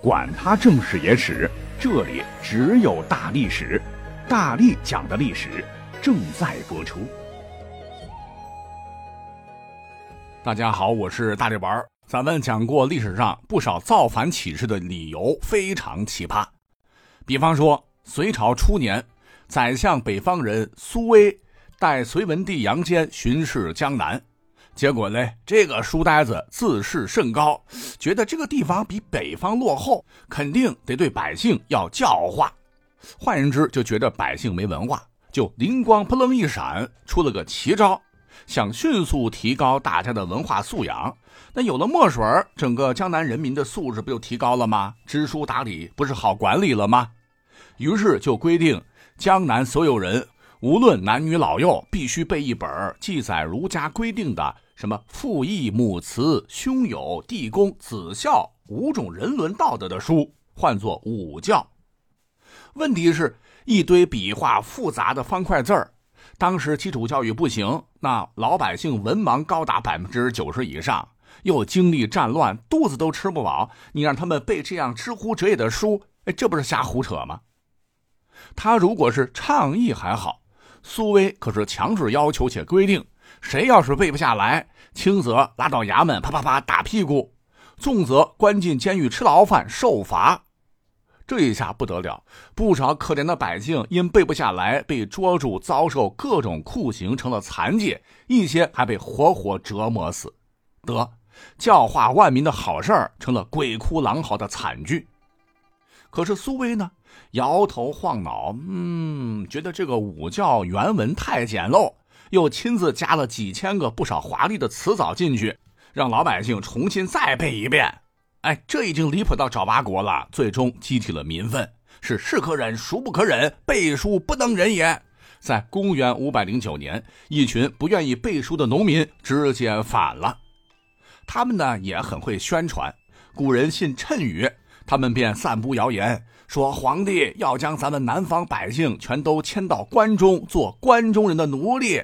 管他正史野史，这里只有大历史，大力讲的历史正在播出。大家好，我是大力丸儿。咱们讲过历史上不少造反起事的理由非常奇葩，比方说隋朝初年，宰相北方人苏威带隋文帝杨坚巡视江南。结果呢，这个书呆子自视甚高，觉得这个地方比北方落后，肯定得对百姓要教化。换言之，就觉得百姓没文化，就灵光扑棱一闪，出了个奇招，想迅速提高大家的文化素养。那有了墨水，整个江南人民的素质不就提高了吗？知书达理不是好管理了吗？于是就规定，江南所有人，无论男女老幼，必须背一本记载儒家规定的。什么父义母慈兄友弟恭子孝五种人伦道德的书，唤作五教。问题是，一堆笔画复杂的方块字儿，当时基础教育不行，那老百姓文盲高达百分之九十以上，又经历战乱，肚子都吃不饱，你让他们背这样知乎者也的书，哎，这不是瞎胡扯吗？他如果是倡议还好，苏威可是强制要求且规定。谁要是背不下来，轻则拉到衙门啪啪啪打屁股，重则关进监狱吃牢饭受罚。这一下不得了，不少可怜的百姓因背不下来被捉住，遭受各种酷刑，成了残疾；一些还被活活折磨死。得教化万民的好事儿成了鬼哭狼嚎的惨剧。可是苏威呢，摇头晃脑，嗯，觉得这个五教原文太简陋。又亲自加了几千个不少华丽的词藻进去，让老百姓重新再背一遍。哎，这已经离谱到找八国了，最终激起了民愤，是是可忍，孰不可忍？背书不能忍也。在公元五百零九年，一群不愿意背书的农民直接反了。他们呢也很会宣传，古人信谶语，他们便散布谣言，说皇帝要将咱们南方百姓全都迁到关中，做关中人的奴隶。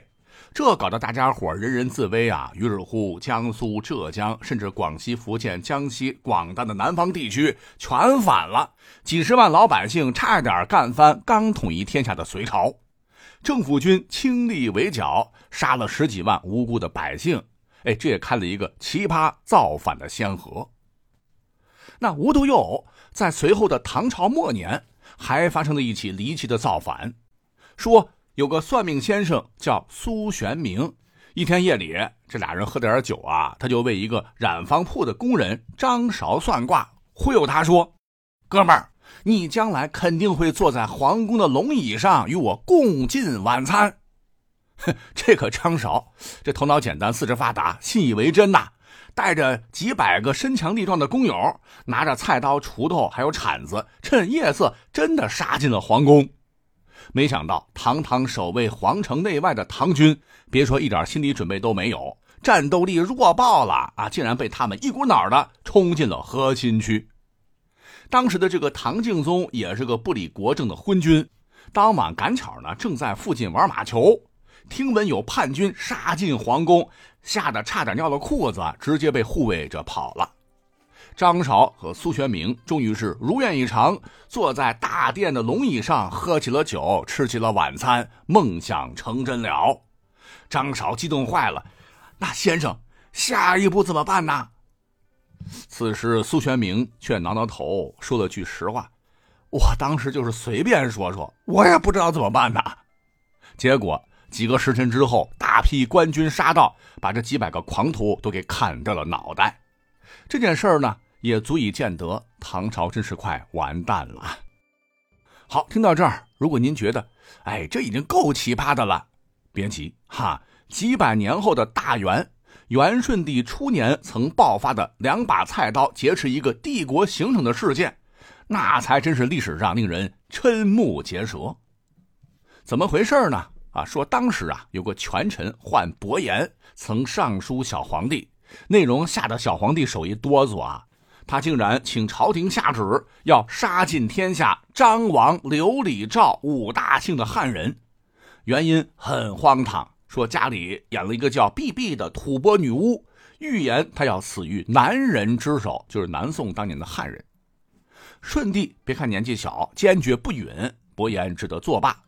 这搞得大家伙人人自危啊！于是乎，江苏、浙江，甚至广西、福建、江西广大的南方地区全反了，几十万老百姓差点干翻刚统一天下的隋朝。政府军倾力围剿，杀了十几万无辜的百姓。哎，这也开了一个奇葩造反的先河。那无独有偶，在随后的唐朝末年，还发生了一起离奇的造反，说。有个算命先生叫苏玄明，一天夜里，这俩人喝点酒啊，他就为一个染坊铺的工人张韶算卦，忽悠他说：“哥们儿，你将来肯定会坐在皇宫的龙椅上与我共进晚餐。”哼，这可张韶，这头脑简单，四肢发达，信以为真呐。带着几百个身强力壮的工友，拿着菜刀、锄头还有铲子，趁夜色真的杀进了皇宫。没想到，堂堂守卫皇城内外的唐军，别说一点心理准备都没有，战斗力弱爆了啊！竟然被他们一股脑的冲进了核心区。当时的这个唐敬宗也是个不理国政的昏君，当晚赶巧呢，正在附近玩马球，听闻有叛军杀进皇宫，吓得差点尿了裤子，直接被护卫着跑了。张韶和苏全明终于是如愿以偿，坐在大殿的龙椅上，喝起了酒，吃起了晚餐，梦想成真了。张韶激动坏了，那先生，下一步怎么办呢？此时苏全明却挠挠头，说了句实话：“我当时就是随便说说，我也不知道怎么办呢。”结果几个时辰之后，大批官军杀到，把这几百个狂徒都给砍掉了脑袋。这件事儿呢？也足以见得唐朝真是快完蛋了。好，听到这儿，如果您觉得，哎，这已经够奇葩的了，别急哈。几百年后的大元，元顺帝初年曾爆发的两把菜刀劫持一个帝国行省的事件，那才真是历史上令人瞠目结舌。怎么回事呢？啊，说当时啊，有个权臣唤伯颜，曾上书小皇帝，内容吓得小皇帝手一哆嗦啊。他竟然请朝廷下旨，要杀尽天下张王刘李赵五大姓的汉人，原因很荒唐，说家里养了一个叫碧碧的吐蕃女巫，预言她要死于男人之手，就是南宋当年的汉人。舜帝别看年纪小，坚决不允，伯颜只得作罢。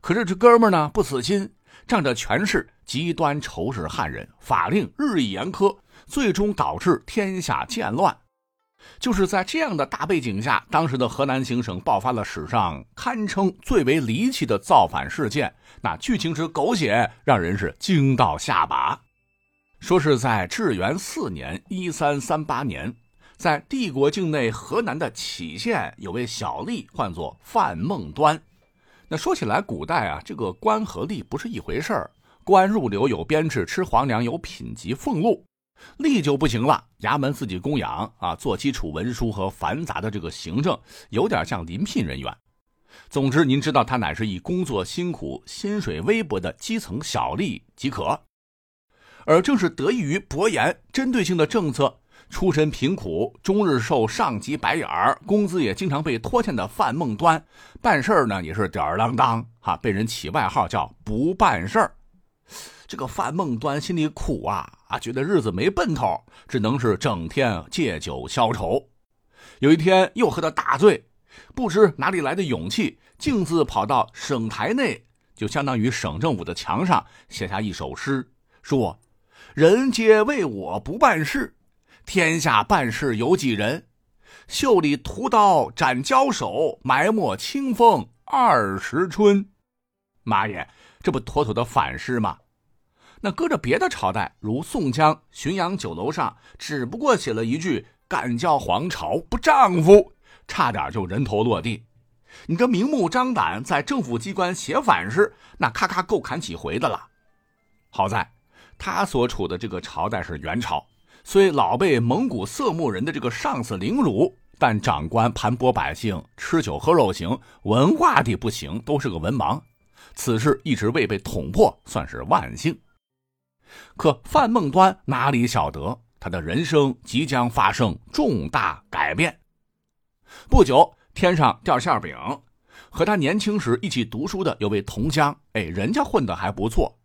可是这哥们呢，不死心，仗着权势，极端仇视汉人，法令日益严苛，最终导致天下渐乱。就是在这样的大背景下，当时的河南行省爆发了史上堪称最为离奇的造反事件。那剧情之狗血，让人是惊到下巴。说是在至元四年（一三三八年），在帝国境内河南的杞县，有位小吏，唤作范孟端。那说起来，古代啊，这个官和吏不是一回事儿。官入流有编制，吃皇粮有品级俸禄。吏就不行了，衙门自己供养啊，做基础文书和繁杂的这个行政，有点像临聘人员。总之，您知道他乃是以工作辛苦、薪水微薄的基层小吏即可。而正是得益于伯颜针对性的政策，出身贫苦、终日受上级白眼儿、工资也经常被拖欠的范孟端，办事儿呢也是吊儿郎当，哈，被人起外号叫“不办事儿”。这个范孟端心里苦啊啊，觉得日子没奔头，只能是整天借酒消愁。有一天又喝得大醉，不知哪里来的勇气，径自跑到省台内，就相当于省政府的墙上写下一首诗，说：“人皆为我不办事，天下办事有几人？袖里屠刀斩交手，埋没清风二十春。”妈耶，这不妥妥的反诗吗？那搁着别的朝代，如宋江浔阳酒楼上，只不过写了一句“敢叫皇朝不丈夫”，差点就人头落地。你这明目张胆在政府机关写反诗，那咔咔够砍几回的了。好在他所处的这个朝代是元朝，虽老被蒙古色目人的这个上司凌辱，但长官盘剥百姓，吃酒喝肉行，文化的不行，都是个文盲。此事一直未被捅破，算是万幸。可范孟端哪里晓得，他的人生即将发生重大改变。不久，天上掉馅饼，和他年轻时一起读书的有位同乡，哎，人家混得还不错。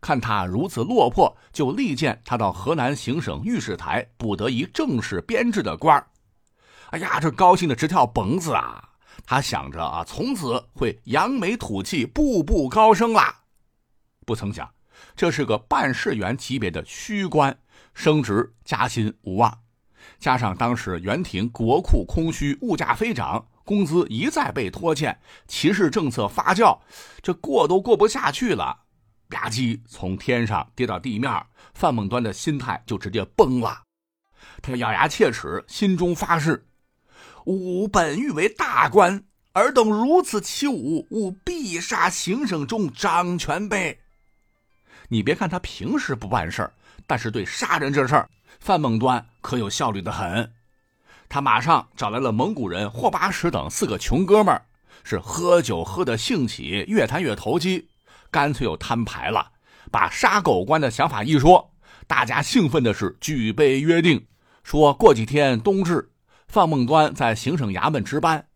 看他如此落魄，就力荐他到河南行省御史台，补得一正式编制的官哎呀，这高兴的直跳蹦子啊！他想着啊，从此会扬眉吐气，步步高升啦。不曾想。这是个办事员级别的虚官，升职加薪无望，加上当时元廷国库空虚，物价飞涨，工资一再被拖欠，歧视政策发酵，这过都过不下去了，吧唧从天上跌到地面，范孟端的心态就直接崩了。他咬牙切齿，心中发誓：吾本欲为大官，尔等如此欺吾，吾必杀行省中掌权辈。你别看他平时不办事儿，但是对杀人这事儿，范孟端可有效率的很。他马上找来了蒙古人霍巴什等四个穷哥们儿，是喝酒喝得兴起，越谈越投机，干脆又摊牌了。把杀狗官的想法一说，大家兴奋的是举杯约定，说过几天冬至，范孟端在行省衙门值班。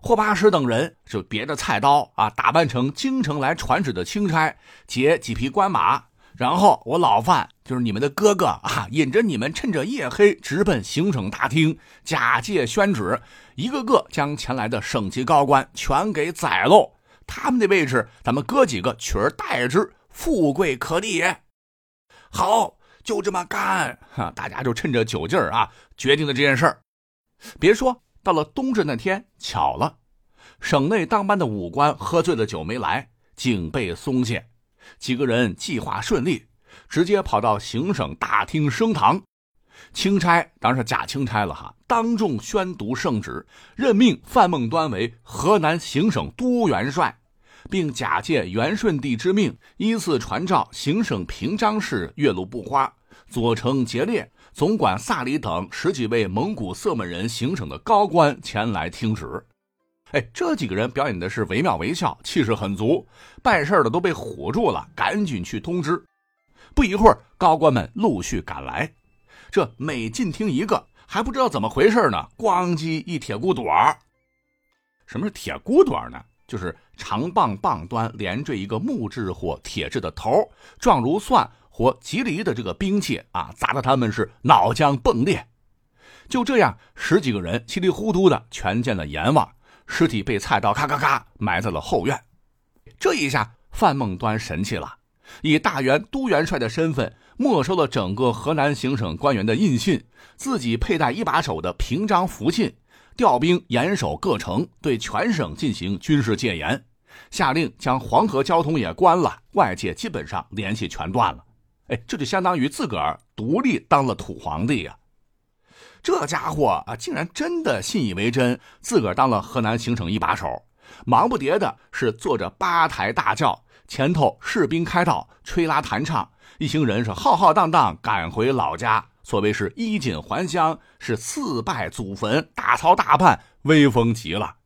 霍巴什等人就别着菜刀啊，打扮成京城来传旨的钦差，劫几匹官马，然后我老范就是你们的哥哥啊，引着你们趁着夜黑直奔行省大厅，假借宣旨，一个个将前来的省级高官全给宰喽。他们的位置，咱们哥几个取而代之，富贵可立也。好，就这么干哈！大家就趁着酒劲儿啊，决定了这件事儿。别说。到了冬至那天，巧了，省内当班的武官喝醉了酒没来，警备松懈，几个人计划顺利，直接跑到行省大厅升堂。钦差当然是假钦差了哈，当众宣读圣旨，任命范孟端为河南行省都元帅，并假借元顺帝之命，依次传召行省平章事岳麓布花、左丞节烈。总管萨里等十几位蒙古色目人行省的高官前来听旨，哎，这几个人表演的是惟妙惟肖，气势很足，办事的都被唬住了，赶紧去通知。不一会儿，高官们陆续赶来，这每进厅一个，还不知道怎么回事呢，咣叽一铁骨朵儿。什么是铁骨朵儿呢？就是长棒棒端连缀一个木质或铁质的头，状如蒜。和吉利的这个兵器啊，砸得他们是脑浆迸裂。就这样，十几个人稀里糊涂的全见了阎王，尸体被菜刀咔咔咔埋在了后院。这一下，范孟端神气了，以大元都元帅的身份没收了整个河南行省官员的印信，自己佩戴一把手的平章符信，调兵严守各城，对全省进行军事戒严，下令将黄河交通也关了，外界基本上联系全断了。哎，这就相当于自个儿独立当了土皇帝呀！这家伙啊，竟然真的信以为真，自个儿当了河南行省一把手。忙不迭的是坐着八抬大轿，前头士兵开道，吹拉弹唱，一行人是浩浩荡荡赶回老家。所谓是衣锦还乡，是四拜祖坟，大操大办，威风极了。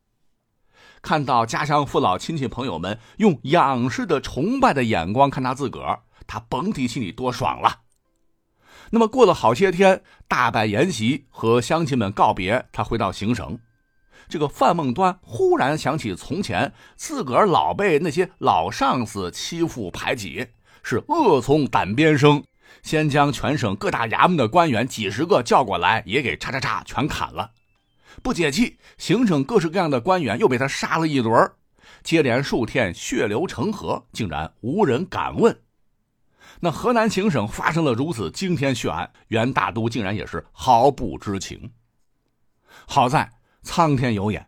看到家乡父老亲戚朋友们用仰视的崇拜的眼光看他自个儿，他甭提心里多爽了。那么过了好些天，大摆筵席和乡亲们告别，他回到行省。这个范孟端忽然想起从前自个儿老被那些老上司欺负排挤，是恶从胆边生，先将全省各大衙门的官员几十个叫过来，也给叉叉叉全砍了。不解气，行省各式各样的官员又被他杀了一轮，接连数天血流成河，竟然无人敢问。那河南行省发生了如此惊天血案，袁大都竟然也是毫不知情。好在。苍天有眼，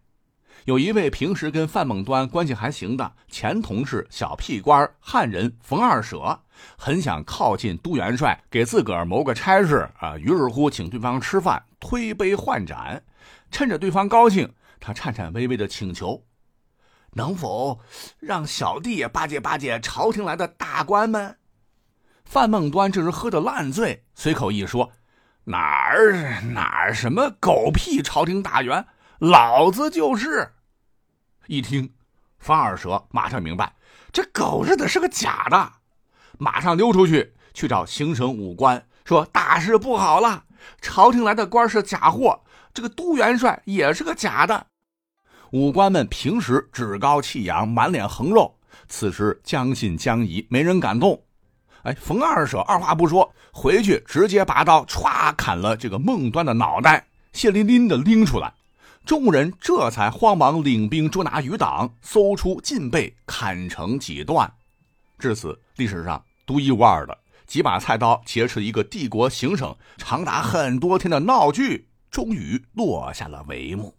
有一位平时跟范孟端关系还行的前同事小屁官汉人冯二舍，很想靠近都元帅，给自个儿谋个差事啊。于是乎，请对方吃饭，推杯换盏，趁着对方高兴，他颤颤巍巍的请求：“能否让小弟也巴结巴结朝廷来的大官们？”范孟端这时喝得烂醉，随口一说：“哪儿哪儿什么狗屁朝廷大员。”老子就是。一听，方二蛇马上明白，这狗日的是个假的，马上溜出去去找行省武官，说大事不好了，朝廷来的官是假货，这个都元帅也是个假的。武官们平时趾高气扬，满脸横肉，此时将信将疑，没人敢动。哎，冯二舍二话不说，回去直接拔刀歘砍了这个孟端的脑袋，血淋淋的拎出来。众人这才慌忙领兵捉拿余党，搜出禁被砍成几段。至此，历史上独一无二的几把菜刀劫持一个帝国行省长达很多天的闹剧，终于落下了帷幕。